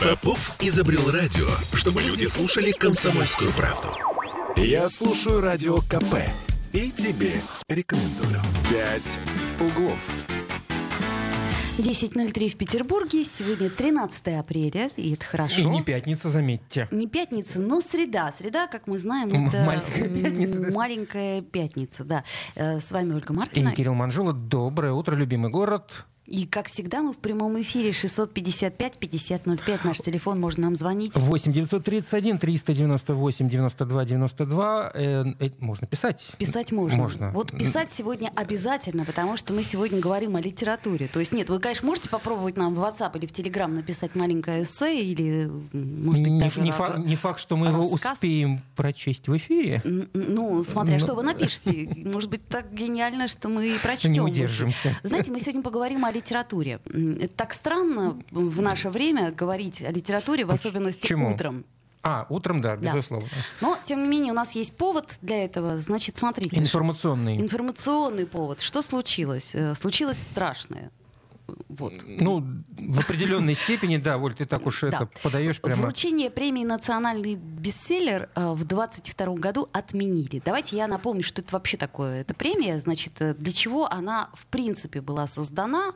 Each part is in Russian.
Попов изобрел радио, чтобы люди слушали комсомольскую правду. Я слушаю радио КП и тебе рекомендую. «Пять углов». 10.03 в Петербурге. Сегодня 13 апреля, и это хорошо. И не пятница, заметьте. Не пятница, но среда. Среда, как мы знаем, это маленькая пятница, да? маленькая пятница, да. Э, С вами Ольга И Маркина. Кирилл Манжула. Доброе утро, любимый город. И, как всегда, мы в прямом эфире 655-5005. Наш телефон, можно нам звонить. 8 931 398 92 92. Э, э, можно писать. Писать можно. Можно. Вот писать сегодня обязательно, потому что мы сегодня говорим о литературе. То есть нет, вы, конечно, можете попробовать нам в WhatsApp или в Telegram написать маленькое эссе или, может быть, не, даже не ра- фа- не факт, что мы его рассказ. успеем прочесть в эфире. Ну, смотря Ну. что вы напишете. Может быть, так гениально, что мы и прочтем. Не удержимся. Знаете, мы сегодня поговорим о литературе. Это так странно в наше время говорить о литературе, в особенности Почему? утром. А, утром, да, Да. безусловно. Но, тем не менее, у нас есть повод для этого. Значит, смотрите. Информационный. Информационный повод. Что случилось? Э, Случилось страшное. Вот. Ну, в определенной степени, да, Оль, ты так уж Да. это подаешь прямо. Вручение премии «Национальный бестселлер» э, в 2022 году отменили. Давайте я напомню, что это вообще такое. Эта премия, значит, э, для чего она в принципе была создана.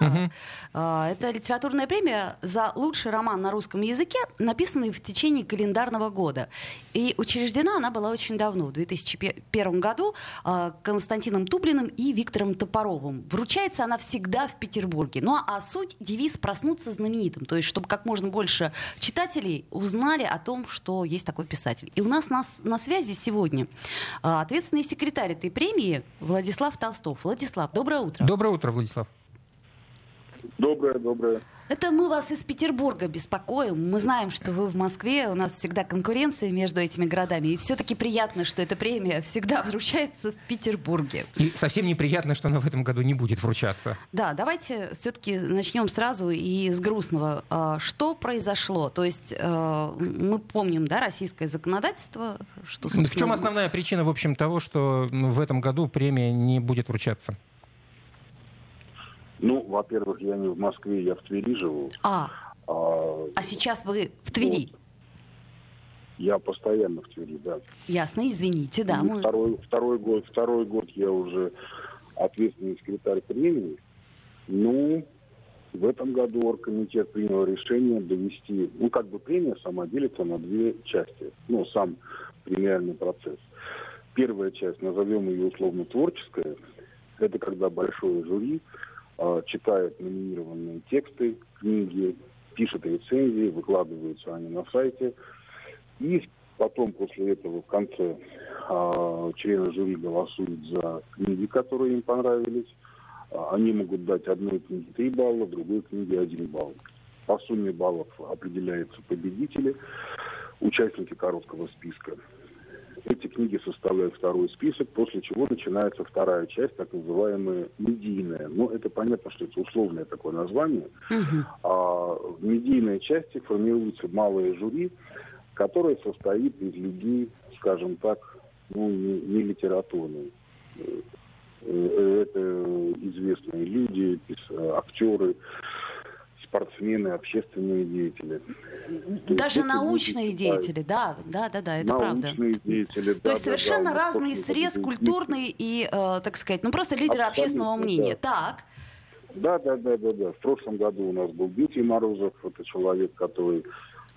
Э, Это литературная премия за лучший роман на русском языке, написанный в течение календарного года. И учреждена она была очень давно, в 2001 году, Константином Тублиным и Виктором Топоровым. Вручается она всегда в Петербурге. Ну а суть, девиз «проснуться знаменитым», то есть чтобы как можно больше читателей узнали о том, что есть такой писатель. И у нас на, на связи сегодня э, ответственный секретарь этой премии Владислав Толстов. Владислав, доброе утро. Доброе утро, Владислав. Доброе, доброе. Это мы вас из Петербурга беспокоим. Мы знаем, что вы в Москве. У нас всегда конкуренция между этими городами. И все-таки приятно, что эта премия всегда вручается в Петербурге. И совсем неприятно, что она в этом году не будет вручаться. Да, давайте все-таки начнем сразу и с грустного. А, Что произошло? То есть э, мы помним, да, российское законодательство, что, В чем собственно, основная причина, в общем, того, что в этом году премия не будет вручаться? Ну, во-первых, я не в Москве, я в Твери живу. А, А, а сейчас вы в Твери. я постоянно в Твери, да. Ясно, извините, да. И мы- второй, второй год, второй год я уже ответственный секретарь премии. Ну, в этом году оргкомитет принял решение довести, ну, как бы премия сама делится на две части. Ну, сам премиальный процесс. Первая часть, назовем ее условно творческая, это когда большое жюри э, читает номинированные тексты, книги, пишет рецензии, выкладываются они на сайте. И потом после этого в конце э, члены жюри голосуют за книги, которые им понравились. А, Они могут дать одной книге 3 балла, другой книге 1 балл. По сумме баллов определяются победители, участники короткого списка. Книги составляют второй список, после чего начинается вторая часть, так называемая медийная. Но это понятно, что это условное такое название. Мгм. А в медийной части формируется малое жюри, которое состоит из людей, скажем так, ну, не, не литературные. Э, э, Это известные люди, пис- актеры, спортсмены, общественные деятели. То есть Даже это научные люди деятели, да, да, да, да, это правда. Научные деятели, То да, есть да, совершенно да, разный срез культурный и, э, так сказать, ну просто лидеры Абсолютно, общественного мнения. Так, Да, да, да, да, да. В прошлом году у нас был Дмитрий Морозов, это человек, который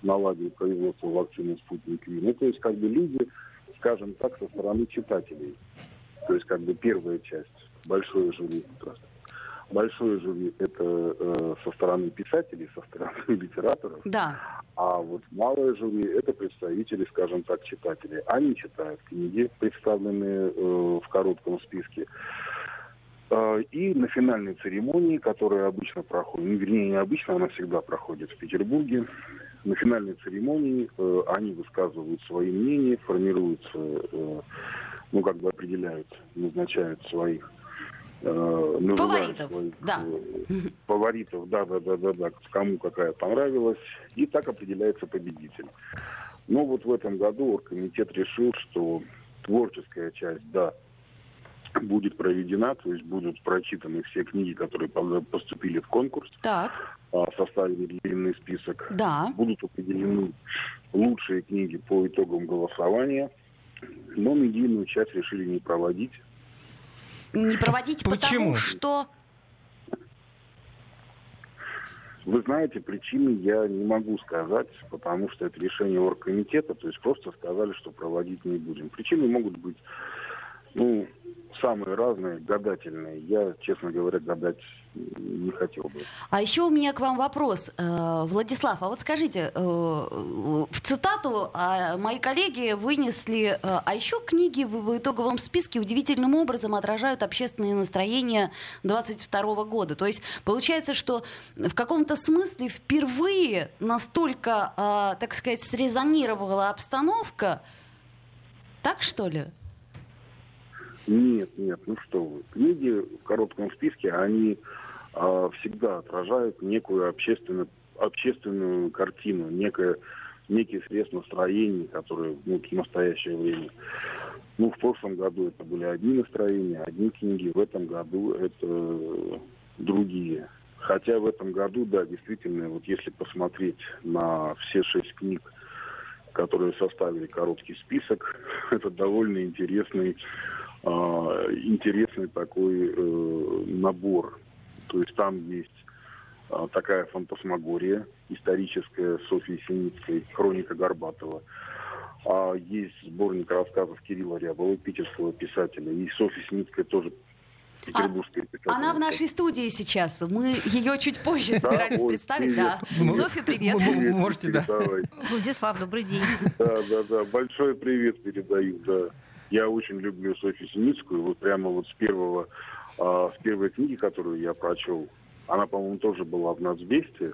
наладил производство вакцины «Спутник Ви». Ну, то есть, как бы люди, скажем так, со стороны читателей. То есть, как бы первая часть, большое жюри. Здравствуйте. Большое жюри – это э, со стороны писателей, со стороны литераторов. да. А вот малое жюри – это представители, скажем так, читателей. Они читают книги, представленные э, в коротком списке. Э, И на финальной церемонии, которая обычно проходит, ну, вернее, не обычно, она всегда проходит в Петербурге, на финальной церемонии э, они высказывают свои мнения, формируются, э, ну, как бы определяют, назначают своих э, Фаворитов, своих, да. э, фаворитов, да, да, да, да, да, кому какая понравилась, и так определяется победитель. Но вот в этом году оргкомитет решил, что творческая часть, да, будет проведена, то есть будут прочитаны все книги, которые поступили в конкурс. Так. А, составили длинный список. Да. Будут определены лучшие книги по итогам голосования. Но медийную часть решили не проводить. Не проводить Почему? потому что... Вы знаете, причины я не могу сказать, потому что это решение оргкомитета, то есть просто сказали, что проводить не будем. Причины могут быть, ну, самые разные, гадательные. Я, честно говоря, гадать не хотел бы. А еще у меня к вам вопрос, э, Владислав. А вот скажите, э, в цитату а, мои коллеги вынесли, э, а еще книги в итоговом списке удивительным образом отражают общественные настроения 22 года. То есть получается, что в каком-то смысле впервые настолько, так сказать, срезонировала обстановка. Так что ли? Нет, нет, ну что вы. Книги в коротком списке, они э, всегда отражают некую общественную, общественную картину, некое, некий срез настроений, которые ну, в настоящее время. Ну, в прошлом году это были одни настроения, одни книги, в этом году это другие. Хотя в этом году, да, действительно, вот если посмотреть на все шесть книг, которые составили короткий список, это довольно интересный интересный такой э, набор. То есть там есть а, такая фантасмагория историческая Софьи Синицкой, хроника Горбатова. А есть сборник рассказов Кирилла Рябова, питерского писателя. И Софья Синицкая тоже петербургская а, Она в нашей студии сейчас. Мы ее чуть позже собирались представить. Да. Софья, привет. Можете, да. Владислав, добрый день. Да, да, да. Большой привет передаю, да. Я очень люблю Софью Синицкую. Вот прямо вот с первого, а, с первой книги, которую я прочел, она, по-моему, тоже была в Нацбесте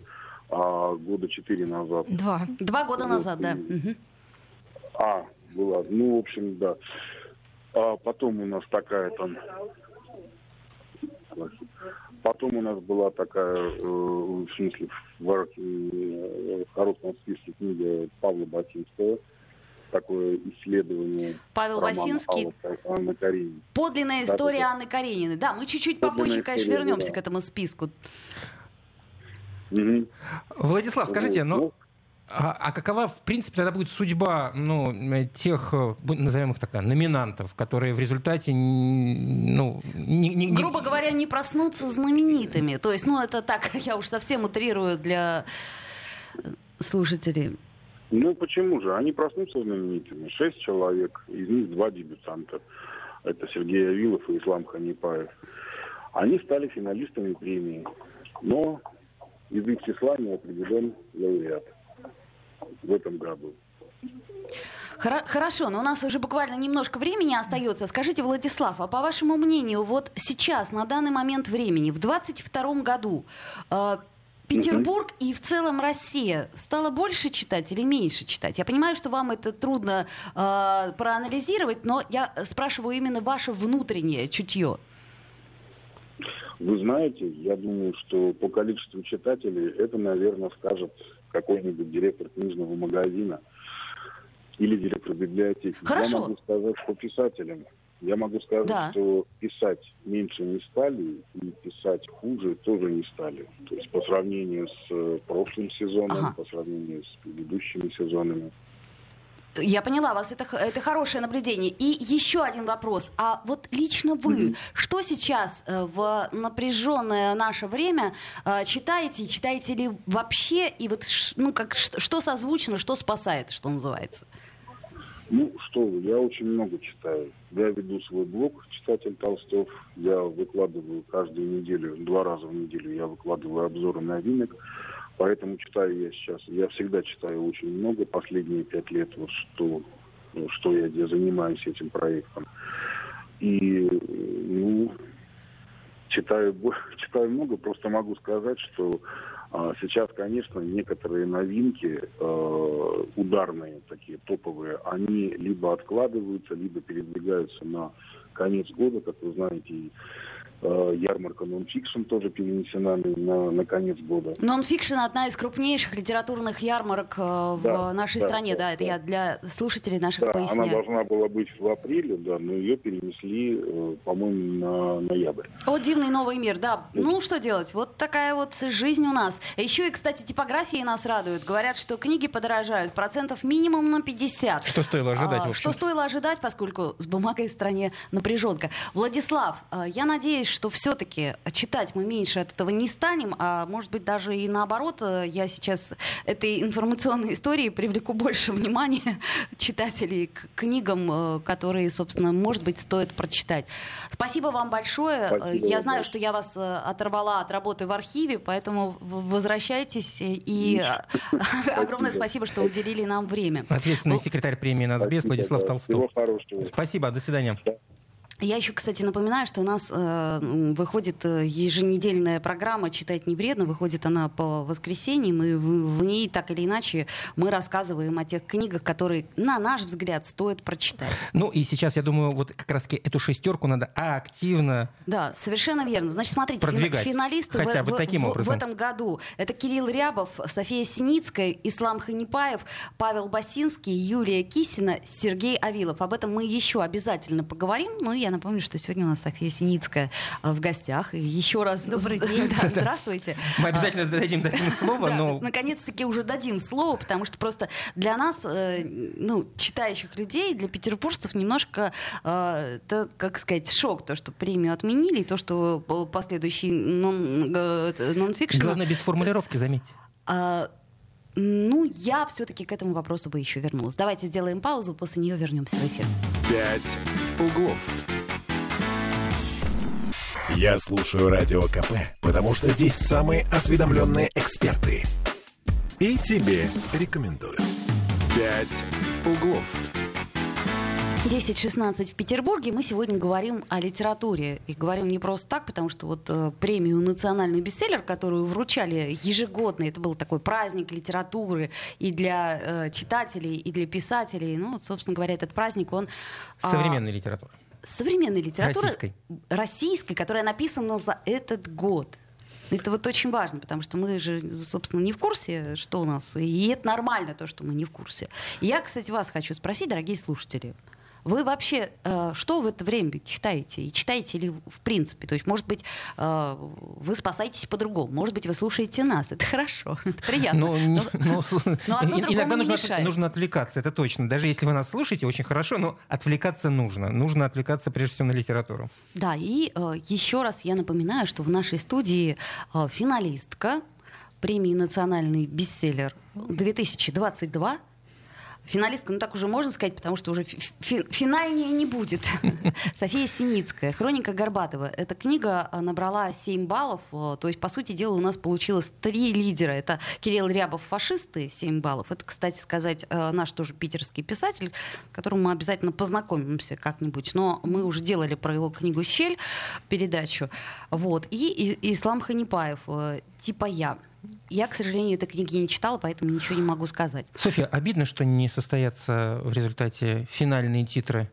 а, года четыре назад. Два. Два года вот, назад, да. А, была. Ну, в общем, да. А потом у нас такая там... Потом у нас была такая, э, в смысле, в, в, в коротком списке книга Павла Батинского такое исследование. Павел Басинский. Анны Карениной. Подлинная история да, Анны Карениной. Да, мы чуть-чуть попозже, конечно, вернемся да. к этому списку. Угу. Владислав, скажите, ну, ну а, а какова, в принципе, тогда будет судьба ну, тех, э, назовем их так, номинантов, которые в результате, ну, не, не, не... грубо говоря, не проснутся знаменитыми? То есть, ну, это так, я уж совсем утрирую для слушателей. Ну, почему же? Они проснутся знаменитыми. Шесть человек, из них два дебютанта. Это Сергей Авилов и Ислам Ханипаев. Они стали финалистами премии. Но из их числа не определен лауреат в этом году. Хорошо, но у нас уже буквально немножко времени остается. Скажите, Владислав, а по вашему мнению, вот сейчас, на данный момент времени, в 22 году, Петербург и в целом Россия стала больше читать или меньше читать? Я понимаю, что вам это трудно э, проанализировать, но я спрашиваю именно ваше внутреннее чутье. Вы знаете, я думаю, что по количеству читателей это, наверное, скажет какой-нибудь директор книжного магазина или директор библиотеки. Хорошо. Я могу сказать, что писателям я могу сказать, да. что писать меньше не стали и писать хуже тоже не стали. То есть по сравнению с э, прошлым сезоном, ага. по сравнению с предыдущими сезонами. Я поняла вас, это, это хорошее наблюдение. И еще один вопрос. А вот лично вы, mm-hmm. что сейчас э, в напряженное наше время э, читаете? Читаете ли вообще? И вот ну, как, что созвучно, что спасает, что называется? Ну, что вы, я очень много читаю. Я веду свой блог «Читатель Толстов». Я выкладываю каждую неделю, два раза в неделю я выкладываю обзоры новинок. Поэтому читаю я сейчас. Я всегда читаю очень много. Последние пять лет, вот что, что я занимаюсь этим проектом. И, ну, читаю, читаю много. Просто могу сказать, что сейчас, конечно, некоторые новинки, э, ударные, такие топовые, они либо откладываются, либо передвигаются на конец года, как вы знаете, ярмарка нонфикшн тоже перенесена на, на конец года. Нонфикшн одна из крупнейших литературных ярмарок э, да, в нашей да, стране, да, да, это да. я для слушателей наших да, поясняю. Она должна была быть в апреле, да, но ее перенесли, э, по-моему, на ноябрь. О, дивный новый мир, да. Ну, что делать? Вот такая вот жизнь у нас. Еще и, кстати, типографии нас радуют. Говорят, что книги подорожают процентов минимум на 50. Что стоило ожидать, а, Что стоило ожидать, поскольку с бумагой в стране напряженка. Владислав, я надеюсь, что все-таки читать мы меньше от этого не станем, а может быть даже и наоборот, э, я сейчас этой информационной истории привлеку больше внимания читателей к книгам, э, которые, собственно, может быть, стоит прочитать. Спасибо вам большое. Спасибо я знаю, что я вас э, оторвала от работы в архиве, поэтому возвращайтесь и огромное спасибо, что уделили нам время. Ответственный секретарь премии «Нацбес» Владислав Толстов. Спасибо, до свидания. Я еще, кстати, напоминаю, что у нас э, выходит э, еженедельная программа «Читать не вредно». Выходит она по воскресеньям, и в, в ней так или иначе мы рассказываем о тех книгах, которые, на наш взгляд, стоит прочитать. Ну и сейчас, я думаю, вот как раз эту шестерку надо активно Да, совершенно верно. Значит, смотрите, продвигать. финалисты Хотя в, бы таким в, образом. в этом году это Кирилл Рябов, София Синицкая, Ислам Ханипаев, Павел Басинский, Юлия Кисина, Сергей Авилов. Об этом мы еще обязательно поговорим. Ну и я напомню, что сегодня у нас София Синицкая э, в гостях. еще раз добрый день. Да, здравствуйте. Мы обязательно дадим, дадим слово, но... Наконец-таки уже дадим слово, потому что просто для нас, э, ну, читающих людей, для петербуржцев немножко, э, это, как сказать, шок, то, что премию отменили, то, что последующий нон-фикшн... Главное, без формулировки, заметьте. А, ну, я все-таки к этому вопросу бы еще вернулась. Давайте сделаем паузу, после нее вернемся в эфир. Пять углов. Я слушаю Радио КП, потому что здесь самые осведомленные эксперты. И тебе рекомендую. «Пять углов». 10.16 в Петербурге. Мы сегодня говорим о литературе. И говорим не просто так, потому что вот э, премию «Национальный бестселлер», которую вручали ежегодно, это был такой праздник литературы и для э, читателей, и для писателей. Ну, вот, собственно говоря, этот праздник, он... Современной а, литературы современной литературы российской. российской, которая написана за этот год. Это вот очень важно, потому что мы же, собственно, не в курсе, что у нас. И это нормально, то, что мы не в курсе. я, кстати, вас хочу спросить, дорогие слушатели. Вы вообще э, что в это время читаете? И читаете ли в принципе? То есть, может быть, э, вы спасаетесь по-другому, может быть, вы слушаете нас. Это хорошо, это приятно. Но, но, но, но одно иногда нужно, мешает. нужно отвлекаться, это точно. Даже если вы нас слушаете, очень хорошо, но отвлекаться нужно. Нужно отвлекаться прежде всего на литературу. Да, и э, еще раз я напоминаю, что в нашей студии э, финалистка премии «Национальный бестселлер» 2022 Финалистка, ну так уже можно сказать, потому что уже фи- финальнее не будет. София Синицкая, «Хроника Горбатова». Эта книга а, набрала 7 баллов, то есть, по сути дела, у нас получилось три лидера. Это Кирилл Рябов «Фашисты» 7 баллов. Это, кстати сказать, а, наш тоже питерский писатель, с которым мы обязательно познакомимся как-нибудь. Но мы уже делали про его книгу «Щель» передачу. Вот. И, и Ислам Ханипаев «Типа я». Я, к сожалению, этой книги не читала, поэтому ничего не могу сказать. Софья, обидно, что не состоятся в результате финальные титры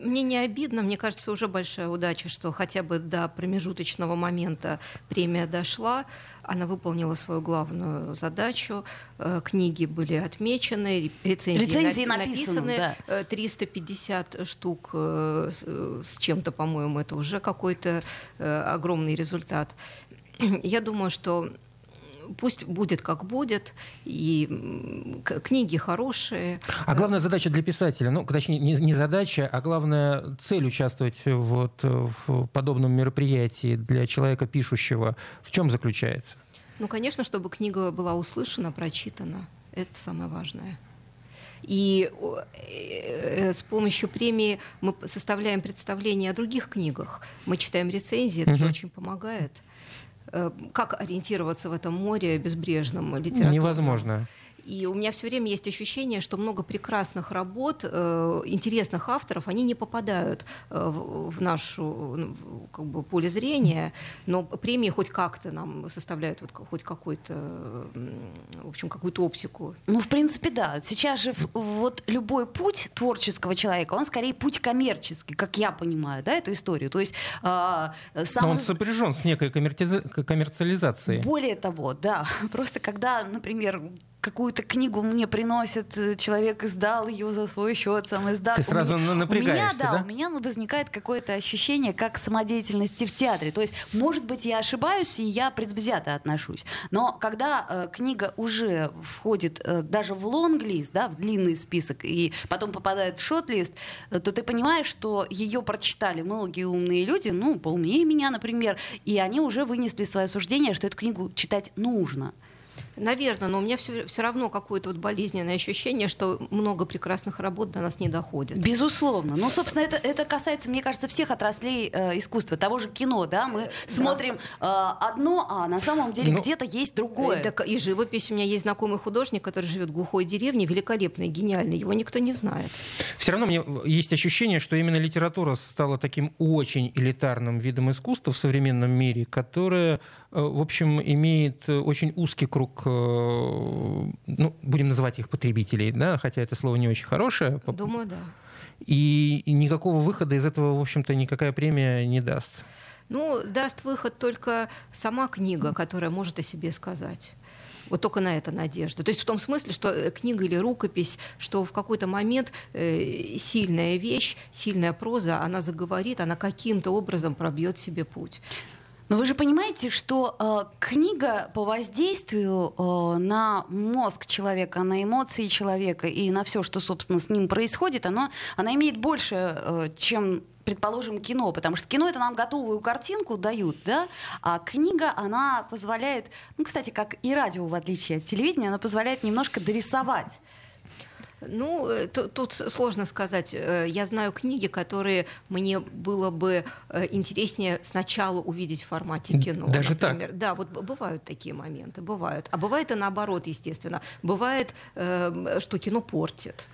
мне не обидно, мне кажется, уже большая удача, что хотя бы до промежуточного момента премия дошла, она выполнила свою главную задачу, э, книги были отмечены, рецензии, рецензии написаны, написаны да. 350 э, штук э, с чем-то, по-моему, это уже какой-то огромный результат. Я думаю, что пусть будет как будет, и книги хорошие. А главная задача для писателя, ну, точнее, не, не задача, а главная цель участвовать вот в подобном мероприятии для человека пишущего, в чем заключается? Ну, конечно, чтобы книга была услышана, прочитана. Это самое важное. И э, с помощью премии мы составляем представление о других книгах. Мы читаем рецензии, это угу. же очень помогает. Э, как ориентироваться в этом море безбрежном литературном. Невозможно. И у меня все время есть ощущение, что много прекрасных работ, э, интересных авторов, они не попадают э, в нашу ну, как бы, поле зрения, но премии хоть как-то нам составляют вот, хоть какой-то, в общем, какую-то оптику. Ну, в принципе, да. Сейчас же вот любой путь творческого человека, он скорее путь коммерческий, как я понимаю, да, эту историю. То есть э, сам... Но он сопряжен с некой коммерциализацией. Более того, да. Просто когда, например, какую-то книгу мне приносит, э, человек издал ее за свой счет, сам издал. Ты сразу у напрягаешься, у меня, да, да? У меня возникает какое-то ощущение как самодеятельности в театре. То есть, может быть, я ошибаюсь, и я предвзято отношусь. Но когда э, книга уже входит э, даже в лонглист, да, в длинный список, и потом попадает в шот-лист, э, то ты понимаешь, что ее прочитали многие умные люди, ну, поумнее меня, например, и они уже вынесли свое суждение, что эту книгу читать нужно. Наверное, но у меня все, все равно какое-то вот болезненное ощущение, что много прекрасных работ до нас не доходит. Безусловно. Ну, собственно, это, это касается, мне кажется, всех отраслей э, искусства. Того же кино, да, мы да. смотрим э, одно, а на самом деле ну, где-то есть другое. Так, и живопись. У меня есть знакомый художник, который живет в глухой деревне, великолепный, гениальный. Его никто не знает. Все равно мне есть ощущение, что именно литература стала таким очень элитарным видом искусства в современном мире, которое Э, в общем, имеет очень узкий круг, э, ну, будем называть их потребителей, да, хотя это слово не очень хорошее. Думаю, да. И никакого выхода из этого, в общем-то, никакая премия не даст. Ну, даст выход только сама книга, которая может о себе сказать. Вот только на это надежда. То есть в том смысле, что э, книга или рукопись, что в какой-то момент э, сильная вещь, сильная проза, она заговорит, она каким-то образом пробьет себе путь. Но вы же понимаете, что э, книга по воздействию э, на мозг человека, на эмоции человека и на все, что, собственно, с ним происходит, оно, она имеет больше, э, чем предположим, кино, потому что кино это нам готовую картинку дают, да, а книга, она позволяет, ну, кстати, как и радио, в отличие от телевидения, она позволяет немножко дорисовать ну, э, тут сложно сказать. Э, я знаю книги, которые мне было бы э, интереснее сначала увидеть в формате кино. Даже например. так? Да, вот бывают такие моменты, бывают. А бывает и наоборот, естественно. Бывает, что кино портит.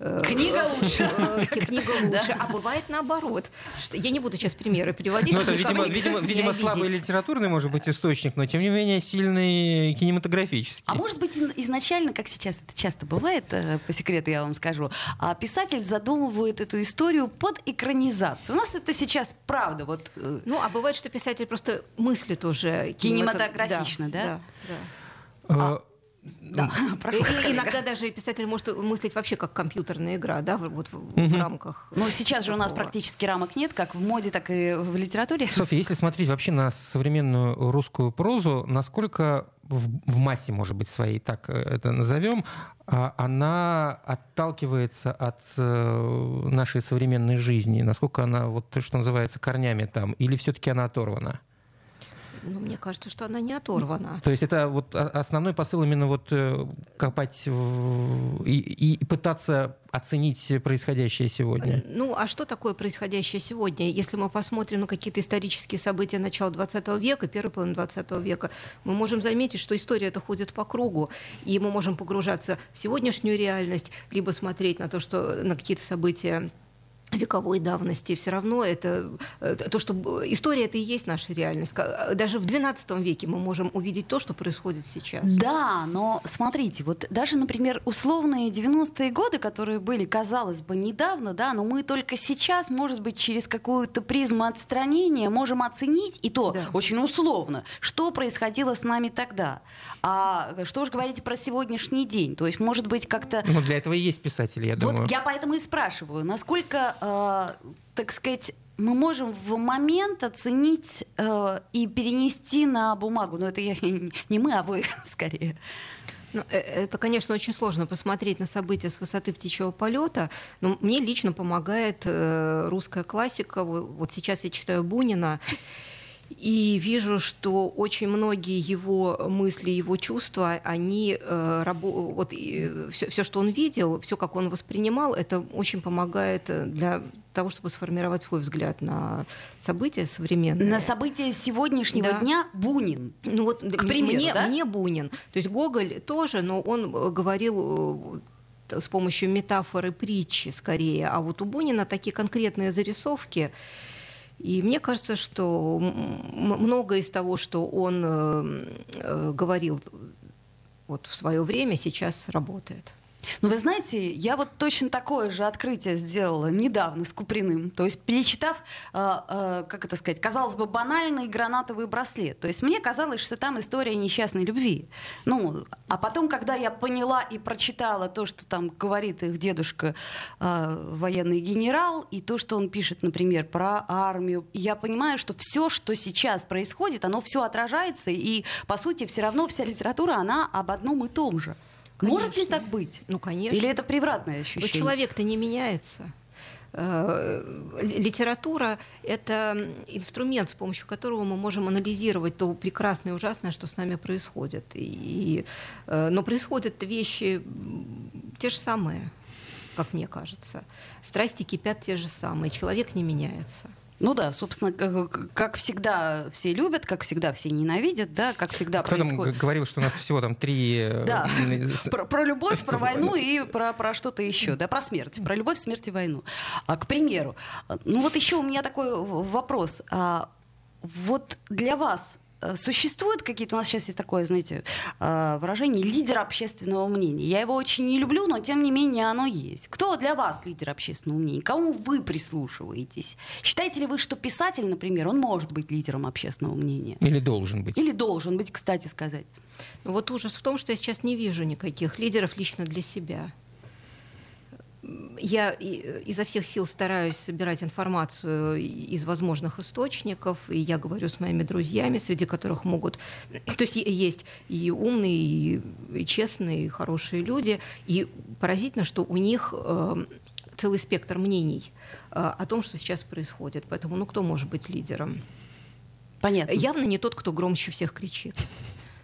Э, книга лучше. Э, книга лучше. А бывает наоборот. Я не буду сейчас примеры приводить. Ну, это, видимо, видимо, видимо слабый литературный, может быть, источник, но тем не менее сильный кинематографический. А может быть, изначально, как сейчас это часто бывает, э, по секрету я вам скажу, а писатель задумывает эту историю под экранизацию. У нас это сейчас правда. Вот, ну, а бывает, что писатель просто мыслит уже кинематографично, да? Да. да. А, да, прошу и, иногда даже писатель может мыслить вообще как компьютерная игра, да, вот в, угу. в рамках. Но сейчас же у нас практически рамок нет, как в моде, так и в литературе. Софья, если смотреть вообще на современную русскую прозу, насколько в, в массе, может быть, своей, так это назовем, а, она отталкивается от э, нашей современной жизни, насколько она, вот, что называется, корнями там, или все-таки она оторвана? Ну, мне кажется, что она не оторвана. То есть это вот основной посыл именно вот э, копать и, и пытаться оценить происходящее сегодня? Ну, а что такое происходящее сегодня? Если мы посмотрим на какие-то исторические события начала 20 века, первой половины 20 века, мы можем заметить, что история это ходит по кругу, и мы можем погружаться в сегодняшнюю реальность, либо смотреть на то, что на какие-то события вековой давности, все равно это э, то, что история это и есть наша реальность. Даже в XII веке мы можем увидеть то, что происходит сейчас. Да, но смотрите, вот даже, например, условные 90-е годы, которые были, казалось бы, недавно, да, но мы только сейчас, может быть, через какую-то призму отстранения можем оценить, и то да. очень условно, что происходило с нами тогда. А что уж говорить про сегодняшний день? То есть, может быть, как-то... Ну, для этого и есть писатели, я думаю. Вот я поэтому и спрашиваю, насколько э, так сказать, мы можем в момент оценить э, и перенести на бумагу. Но это я, не мы, а вы скорее. Ну, э, это, конечно, очень сложно посмотреть на события с высоты птичьего полета, но мне лично помогает э, русская классика. Вот сейчас я читаю Бунина, и вижу, что очень многие его мысли, его чувства, они э, вот все, все, что он видел, все, как он воспринимал, это очень помогает для того, чтобы сформировать свой взгляд на события современные. На события сегодняшнего да. дня Бунин. Ну вот, к примеру, мне, да? мне Бунин. То есть Гоголь тоже, но он э, говорил э, с помощью метафоры притчи скорее. А вот у Бунина такие конкретные зарисовки. И мне кажется, что многое из того, что он э, говорил вот в свое время, сейчас работает. Ну, вы знаете, я вот точно такое же открытие сделала недавно с Куприным. То есть, перечитав, э, э, как это сказать, казалось бы, банальный гранатовый браслет. То есть, мне казалось, что там история несчастной любви. Ну, а потом, когда я поняла и прочитала то, что там говорит их дедушка, э, военный генерал, и то, что он пишет, например, про армию, я понимаю, что все, что сейчас происходит, оно все отражается, и, по сути, все равно вся литература, она об одном и том же. Конечно. Может ли так быть? Ну, конечно. Или это превратное ощущение? Человек-то не меняется. Э, литература — это инструмент, с помощью которого мы можем анализировать то прекрасное и ужасное, что с нами происходит. И, э, но происходят вещи те же самые, как мне кажется. Страсти кипят те же самые, человек не меняется. Ну да, собственно, как всегда все любят, как всегда все ненавидят, да, как всегда Кто происходит. там говорил, что у нас всего там три... Э, да, про, про любовь, про войну и про, про что-то еще, да, про смерть, про любовь, смерть и войну. А, к примеру, ну вот еще у меня такой вопрос. А, вот для вас существуют какие-то, у нас сейчас есть такое, знаете, э, выражение лидер общественного мнения. Я его очень не люблю, но тем не менее оно есть. Кто для вас лидер общественного мнения? Кому вы прислушиваетесь? Считаете ли вы, что писатель, например, он может быть лидером общественного мнения? Или должен быть? Или должен быть, кстати сказать. Вот ужас в том, что я сейчас не вижу никаких лидеров лично для себя я изо всех сил стараюсь собирать информацию из возможных источников, и я говорю с моими друзьями, среди которых могут... То есть есть и умные, и честные, и хорошие люди, и поразительно, что у них э, целый спектр мнений э, о том, что сейчас происходит. Поэтому, ну, кто может быть лидером? Понятно. Явно не тот, кто громче всех кричит.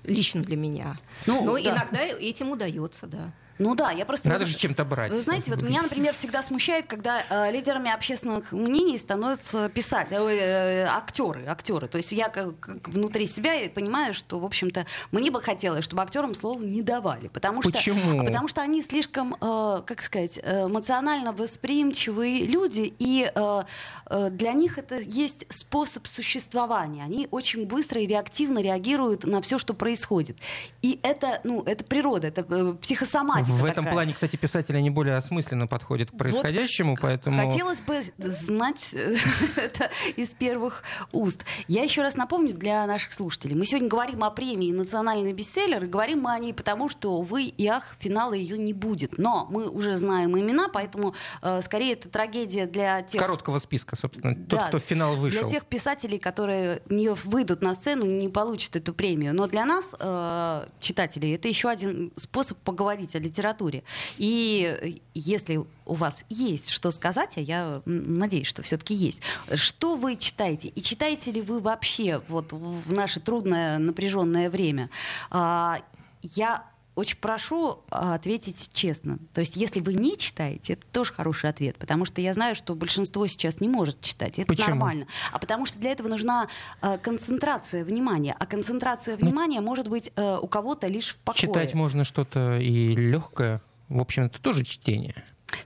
Лично для меня. Ну, Но да. иногда этим удается, да. Ну да, я просто... Надо же чем-то брать. Вы знаете, вот меня, например, всегда смущает, когда э, лидерами общественных мнений становятся писатели, э, актеры, актеры. То есть я как, как внутри себя понимаю, что, в общем-то, мне бы хотелось, чтобы актерам слова не давали. Потому что, Почему? А потому что они слишком, э, как сказать, эмоционально восприимчивые люди, и э, э, для них это есть способ существования. Они очень быстро и реактивно реагируют на все, что происходит. И это, ну, это природа, это э, психосоматика в этом такая. плане, кстати, писатели они более осмысленно подходят к происходящему, вот поэтому... Хотелось бы знать это из первых уст. Я еще раз напомню для наших слушателей. Мы сегодня говорим о премии «Национальный бестселлер», и говорим мы о ней потому, что, вы и ах, финала ее не будет. Но мы уже знаем имена, поэтому э, скорее это трагедия для тех... Короткого списка, собственно, да, тот, кто в финал вышел. Для тех писателей, которые не выйдут на сцену, не получат эту премию. Но для нас, э, читателей, это еще один способ поговорить о литературе. И если у вас есть что сказать, а я надеюсь, что все-таки есть, что вы читаете? И читаете ли вы вообще вот в наше трудное, напряженное время? А, я очень прошу а, ответить честно. То есть, если вы не читаете, это тоже хороший ответ, потому что я знаю, что большинство сейчас не может читать. Это Почему? нормально. А потому что для этого нужна а, концентрация внимания. А концентрация ну, внимания ну, может быть а, у кого-то лишь в покое. Читать можно что-то и легкое. В общем, это тоже чтение.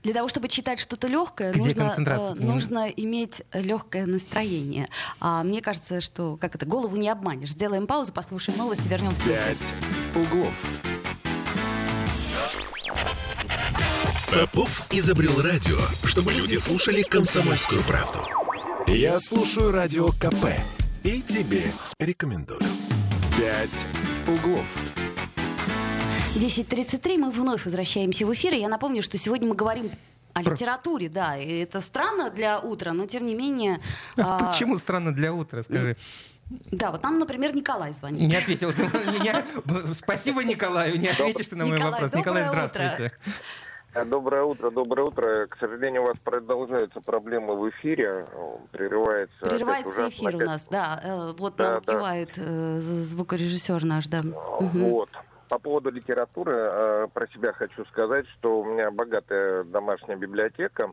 Для того, чтобы читать что-то легкое, нужно, э, нужно иметь легкое настроение. А мне кажется, что как это, голову не обманешь. Сделаем паузу, послушаем новости, вернемся. Пять углов. Попов изобрел радио, чтобы люди слушали комсомольскую правду. Я слушаю радио КП и тебе рекомендую. «Пять углов». 10.33, мы вновь возвращаемся в эфир. И я напомню, что сегодня мы говорим о литературе, да. И это странно для утра, но тем не менее... А... Почему странно для утра, скажи? Да, вот нам, например, Николай звонит. Не ответил. Спасибо Николаю, не ответишь ты на мой вопрос. Николай, здравствуйте. Доброе утро, доброе утро. К сожалению, у вас продолжаются проблемы в эфире. Прерывается. Прерывается эфир опять... у нас, да. Э, вот да, нам да. кивает э, звукорежиссер наш, да. Вот. По поводу литературы про себя хочу сказать, что у меня богатая домашняя библиотека.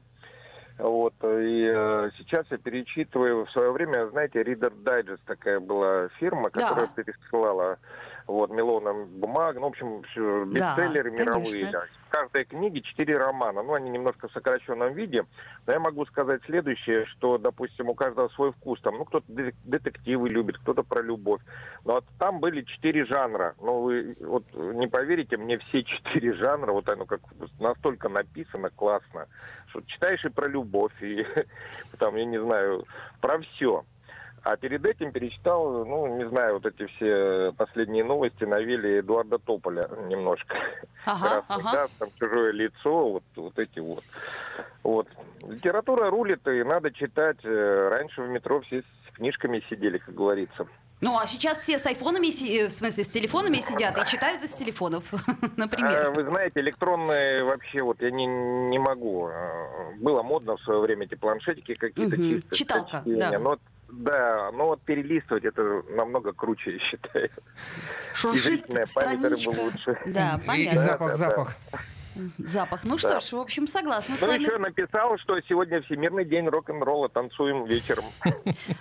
Вот, и э, сейчас я перечитываю, в свое время, знаете, Reader Digest такая была фирма, которая Да. пересылала вот, миллионам бумаг, ну, в общем, всё, бестселлеры Да, мировые. конечно. В каждой книге четыре романа, ну, они немножко в сокращенном виде, но я могу сказать следующее, что, допустим, у каждого свой вкус, там, ну, кто-то де- детективы любит, кто-то про любовь, но вот там были четыре жанра, ну, вы вот не поверите, мне все четыре жанра, вот оно как настолько написано классно, что читаешь и про любовь, и там, я не знаю, про все. А перед этим перечитал, ну, не знаю, вот эти все последние новости навели Эдуарда Тополя немножко. Ага, Красный ага. час, там чужое лицо, вот, вот эти вот. Вот. Литература рулит, и надо читать. Э, Раньше в метро все с книжками сидели, как говорится. Ну, а сейчас все с айфонами, э, в смысле, с телефонами сидят и читают из телефонов, А, например. Вы знаете, электронные вообще вот я не, не могу. А, Было модно в свое время эти планшетики какие-то Мгм. чистые. Читалка, да. Но да, но вот перелистывать это намного круче, я считаю. И Шуршит страничка. лучше. Да, И, и понятно. запах, Да, да, запах. Запах. Ну что ж, в общем, согласна с Ну, вами. еще написал, что сегодня Всемирный день рок-н-ролла, танцуем вечером.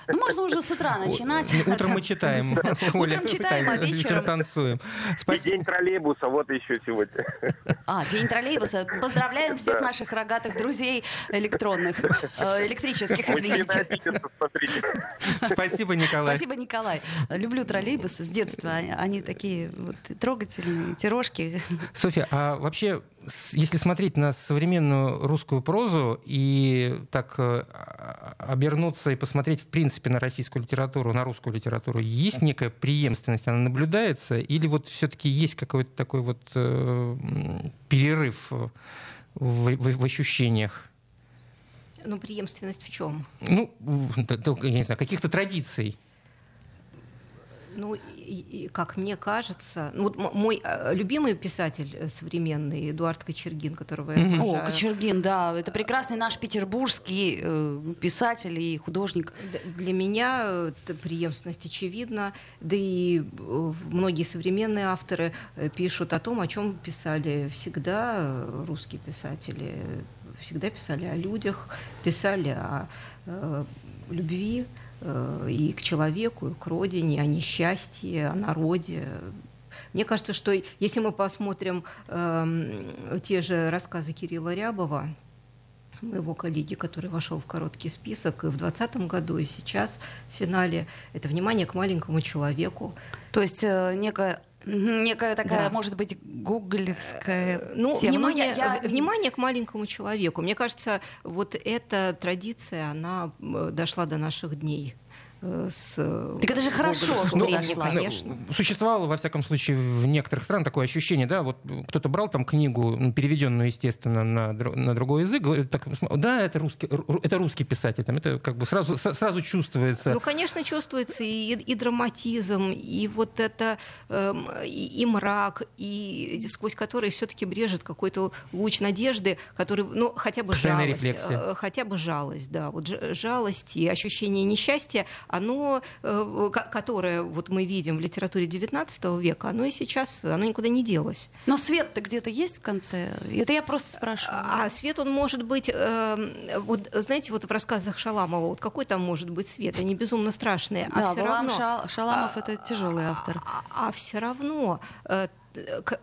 Ну, можно уже с утра начинать. Ну, Утром мы читаем. Утром читаем, а вечером... танцуем. И Спасибо. день троллейбуса, вот еще сегодня. А, день троллейбуса. Поздравляем всех Да. наших рогатых друзей электронных, э, электрических, извините. Спасибо, Николай. Спасибо, Николай. Люблю троллейбусы с детства. Они- такие вот трогательные, эти рожки. Софья, а вообще, с- если смотреть на современную русскую прозу и так э, а- обернуться и посмотреть, в принципе, на российскую литературу, на русскую литературу, есть некая преемственность, она наблюдается, или вот все-таки есть какой-то такой вот э, перерыв в, в- в ощущениях? Ну, преемственность в чем? Ну, я не знаю, каких-то традиций. Ну, и- и, как мне кажется, ну, вот мой э, любимый писатель э, современный Эдуард Кочергин, которого я. О, обожаю. Кочергин, да, это прекрасный наш петербургский э, писатель и художник. Для меня э, преемственность очевидна, да и э, многие современные авторы э, пишут о том, о чем писали всегда э, русские писатели. Всегда писали о людях, писали о э, любви э, и к человеку, и к родине, о несчастье, о народе. Мне кажется, что если мы посмотрим эм, те же рассказы Кирилла Рябова, моего коллеги, который вошел в короткий список и в 2020 году, и сейчас в финале, это внимание к маленькому человеку. То есть э, некая, некая такая, Да. может быть, гуглевская Ну, тема. Ну, внимание, я- я- э, внимание к маленькому человеку. Мне кажется, вот эта традиция, она э, дошла до наших дней. Э, С э, Так это же хорошо, что дошла. конечно. Ну, Существовало, во всяком случае, в некоторых странах такое ощущение, да, вот кто-то брал там книгу, ну, переведенную, естественно, на, на другой язык, говорит, так, да, это русский, ру- это русский писатель, там, это как бы сразу, сразу чувствуется. Ну, конечно, чувствуется и, и драматизм, и вот это эм, и, и мрак, и сквозь который все-таки брежет какой-то луч надежды, который, ну, хотя бы Постоянная жалость, рефлексия. э, хотя бы жалость, да, вот жалость и ощущение несчастья, оно, э, ко- которое вот мы видим в литературе XIX века, оно и сейчас, оно никуда не делось. Но свет-то где-то есть в конце? Это я просто спрашиваю. А свет, он может быть, эм, вот знаете, вот в рассказах Шаламова, вот какой там может быть свет? Они безумно страшные, а да, все Валам равно... Ша- Шаламов а, это тяжелый автор. А, все равно э,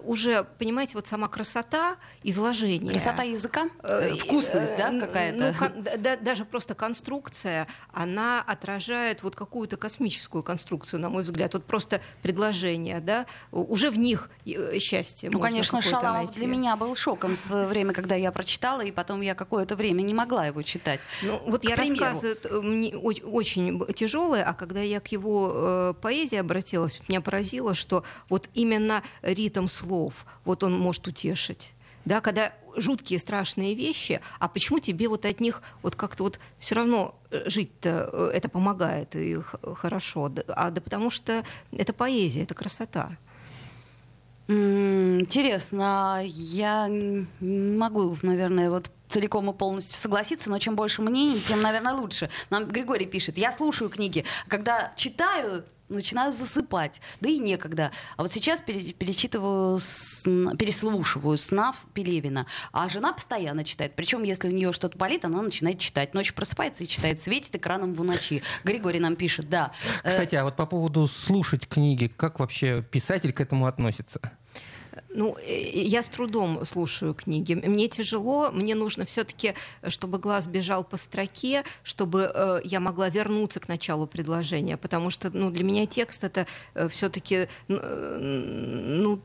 уже, понимаете, вот сама красота изложения. Красота языка? э, Э, Вкусность, да, э, какая-то? ну, да- да- даже просто конструкция, она отражает вот какую-то космическую конструкцию, на мой взгляд. Вот просто предложение, да, уже в них э, счастье. Ну, конечно, Шаламов найти. для меня был шоком в свое время, когда я прочитала, и потом я какое-то время не могла его читать. Ну, вот К я примеру. рассказы э, мне оч- очень тяжелые, а когда я к его э, поэзии обратилась, меня поразило, что вот именно ритм слов, вот он может утешить. Да, когда жуткие страшные вещи, а почему тебе вот от них вот как-то вот все равно э, жить-то э, это помогает и хорошо, а да потому что это поэзия, это красота. Интересно, я могу, наверное, вот целиком и полностью согласиться, но чем больше мнений, тем, наверное, лучше. Нам Григорий пишет, я слушаю книги, когда читаю, начинаю засыпать. Да и некогда. А вот сейчас перечитываю, переслушиваю снав Пелевина. А жена постоянно читает. Причем, если у нее что-то болит, она начинает читать. Ночью просыпается и читает. Светит экраном в ночи. Григорий нам пишет, да. Э, Кстати, а вот по поводу слушать книги, как вообще писатель к этому относится? Ну, э, я с трудом слушаю книги. Мне тяжело, мне нужно все-таки, чтобы глаз бежал по строке, чтобы э, я могла вернуться к началу предложения, потому что ну, для меня текст это э, все-таки э, ну,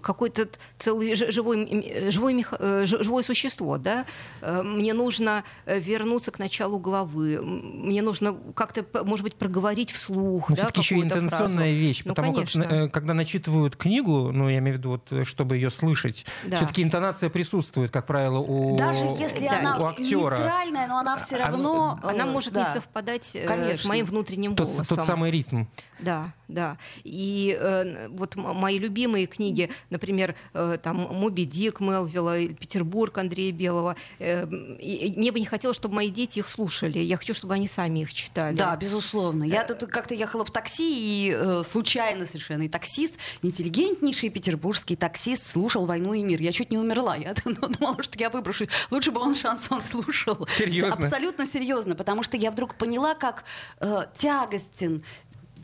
какой-то целый живой, живой, э, живое существо. Да? Э, мне нужно вернуться к началу главы, мне нужно как-то, может быть, проговорить вслух. Но да, все-таки еще интенционная фразу. вещь, ну, потому конечно. как когда начитывают книгу, ну, я имею в виду вот чтобы ее слышать. Да. Все-таки интонация присутствует, как правило, у Даже если да. она у актера. нейтральная, но она все равно... Она, она может да. не совпадать э, Конечно. с моим внутренним тот, голосом. Тот самый ритм. Да, да. И э, вот мои любимые книги, например, э, там «Моби Дик» Мелвилла, «Петербург» Андрея Белого, э, и, мне бы не хотелось, чтобы мои дети их слушали. Я хочу, чтобы они сами их читали. Да, безусловно. Я тут как-то ехала в такси, и э, случайно совершенно, и таксист, интеллигентнейший петербургский таксист, слушал «Войну и мир». Я чуть не умерла. Я думала, что я выброшу. Лучше бы он шансон слушал. Серьезно? Абсолютно серьезно, потому что я вдруг поняла, как э, тягостен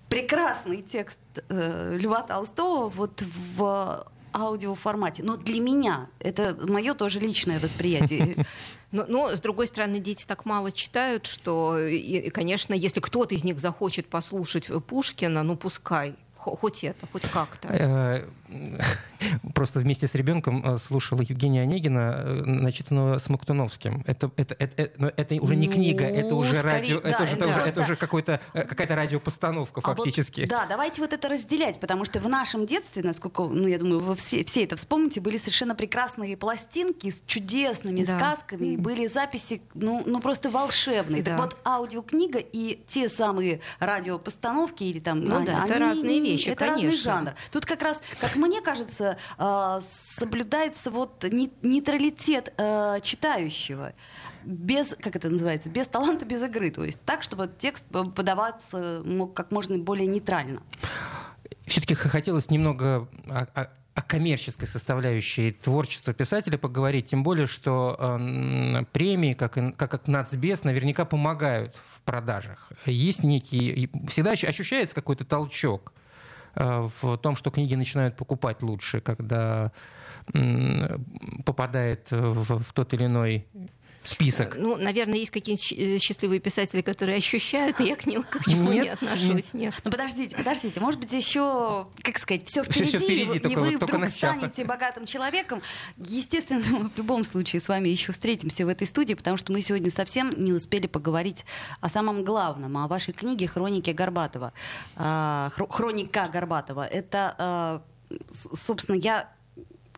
прекрасный текст э, Льва Толстого вот в аудиоформате. Но для меня это мое тоже личное восприятие. Но, но, с другой стороны, дети так мало читают, что, и, конечно, если кто-то из них захочет послушать Пушкина, ну пускай хоть это, хоть как-то. Э, просто вместе с ребенком э, слушал Евгения Онегина, э, начитанного Смоктуновским. Это, это, это, это, это уже не ну, книга, это уже скорее, радио, да, это, же, это, уже, это уже какой-то, какая-то радиопостановка а фактически. Вот, да, давайте вот это разделять, потому что в нашем детстве, насколько, ну, я думаю, вы все, все это вспомните, были совершенно прекрасные пластинки с чудесными да. сказками, и были записи, ну, ну просто волшебные. Да. Так вот, аудиокнига и те самые радиопостановки или там... Ну да, это разные вещи вещи, это конечно. разный жанр. Тут как раз, как мне кажется, э, соблюдается вот нейтралитет э, читающего без, как это называется, без таланта, без игры. То есть так, чтобы текст подаваться мог как можно более нейтрально. Все-таки хотелось немного о, о коммерческой составляющей творчества писателя поговорить, тем более, что э, премии, как, как, как нацбес, наверняка помогают в продажах. Есть некий... Всегда ощущается какой-то толчок в том, что книги начинают покупать лучше, когда попадает в, в тот или иной список? Ну, наверное, есть какие-то э, счастливые писатели, которые ощущают, но я к ним к чему нет, не отношусь. Нет. нет. Ну, подождите, подождите, может быть, еще, как сказать, все впереди, все, впереди и, только, и вы только вдруг начало. станете богатым человеком. Естественно, мы в любом случае с вами еще встретимся в этой студии, потому что мы сегодня совсем не успели поговорить о самом главном, о вашей книге «Хроники Горбатова». А, хроника Горбатова. Это, а, собственно, я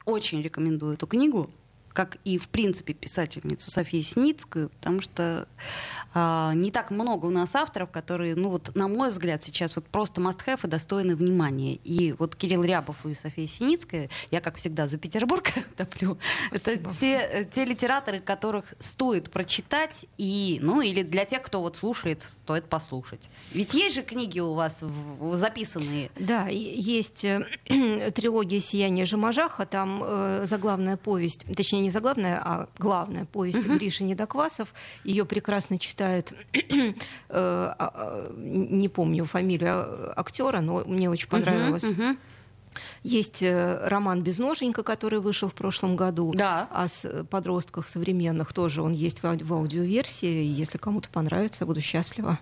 очень рекомендую эту книгу как и, в принципе, писательницу Софию Синицкую, потому что э, не так много у нас авторов, которые, ну вот, на мой взгляд, сейчас вот просто must-have и достойны внимания. И вот Кирилл Рябов и София Синицкая, я, как всегда, за Петербург топлю, это те, те литераторы, которых стоит прочитать, и, ну, или для тех, кто вот слушает, стоит послушать. Ведь есть же книги у вас записанные. Да, есть э, трилогия «Сияние Жемажаха», там э, заглавная повесть, точнее, не заглавная, а главная повесть uh-huh. Гриши Недоквасов. Ее прекрасно читает, э, а, а, не помню фамилию актера, но мне очень понравилось. Uh-huh, uh-huh. Есть э, роман «Безноженька», который вышел в прошлом году. Да. О подростках современных тоже он есть в аудиоверсии. Если кому-то понравится, буду счастлива.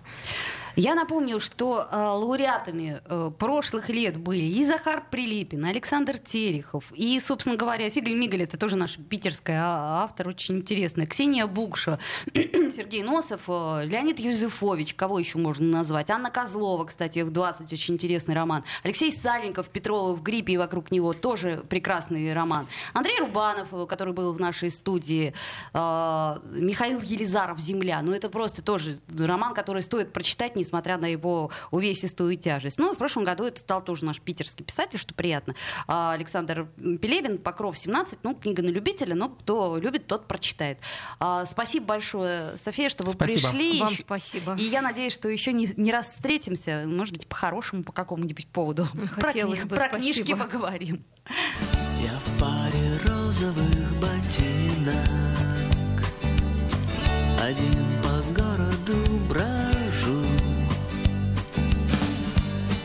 Я напомню, что э, лауреатами э, прошлых лет были и Захар Прилепин, и Александр Терехов, и, собственно говоря, Фигль Мигаль, это тоже наш питерская а, автор, очень интересная, Ксения Букша, Сергей Носов, э, Леонид Юзефович, кого еще можно назвать, Анна Козлова, кстати, в 20 очень интересный роман, Алексей Сальников, Петрова в гриппе и вокруг него, тоже прекрасный роман, Андрей Рубанов, э, который был в нашей студии, э, Михаил Елизаров «Земля», ну это просто тоже роман, который стоит прочитать, не несмотря на его увесистую тяжесть. Ну, в прошлом году это стал тоже наш питерский писатель, что приятно. А, Александр Пелевин, «Покров 17», ну, книга на любителя, но кто любит, тот прочитает. А, спасибо большое, София, что вы спасибо. пришли. Вам спасибо. И я надеюсь, что еще не, не раз встретимся, может быть, по-хорошему, по какому-нибудь поводу. Хотелось про, бы, про спасибо. книжки поговорим. Я в паре розовых ботинок Один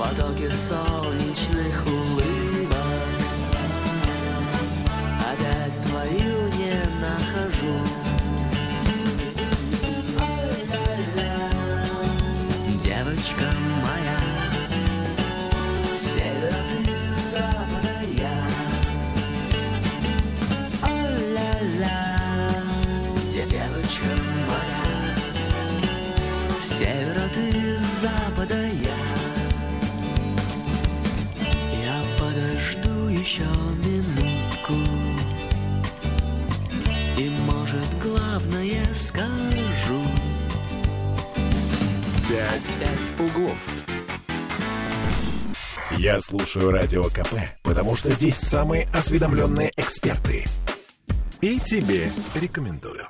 В потоке «Пять углов». Я слушаю Радио КП, потому что здесь самые осведомленные эксперты. И тебе рекомендую.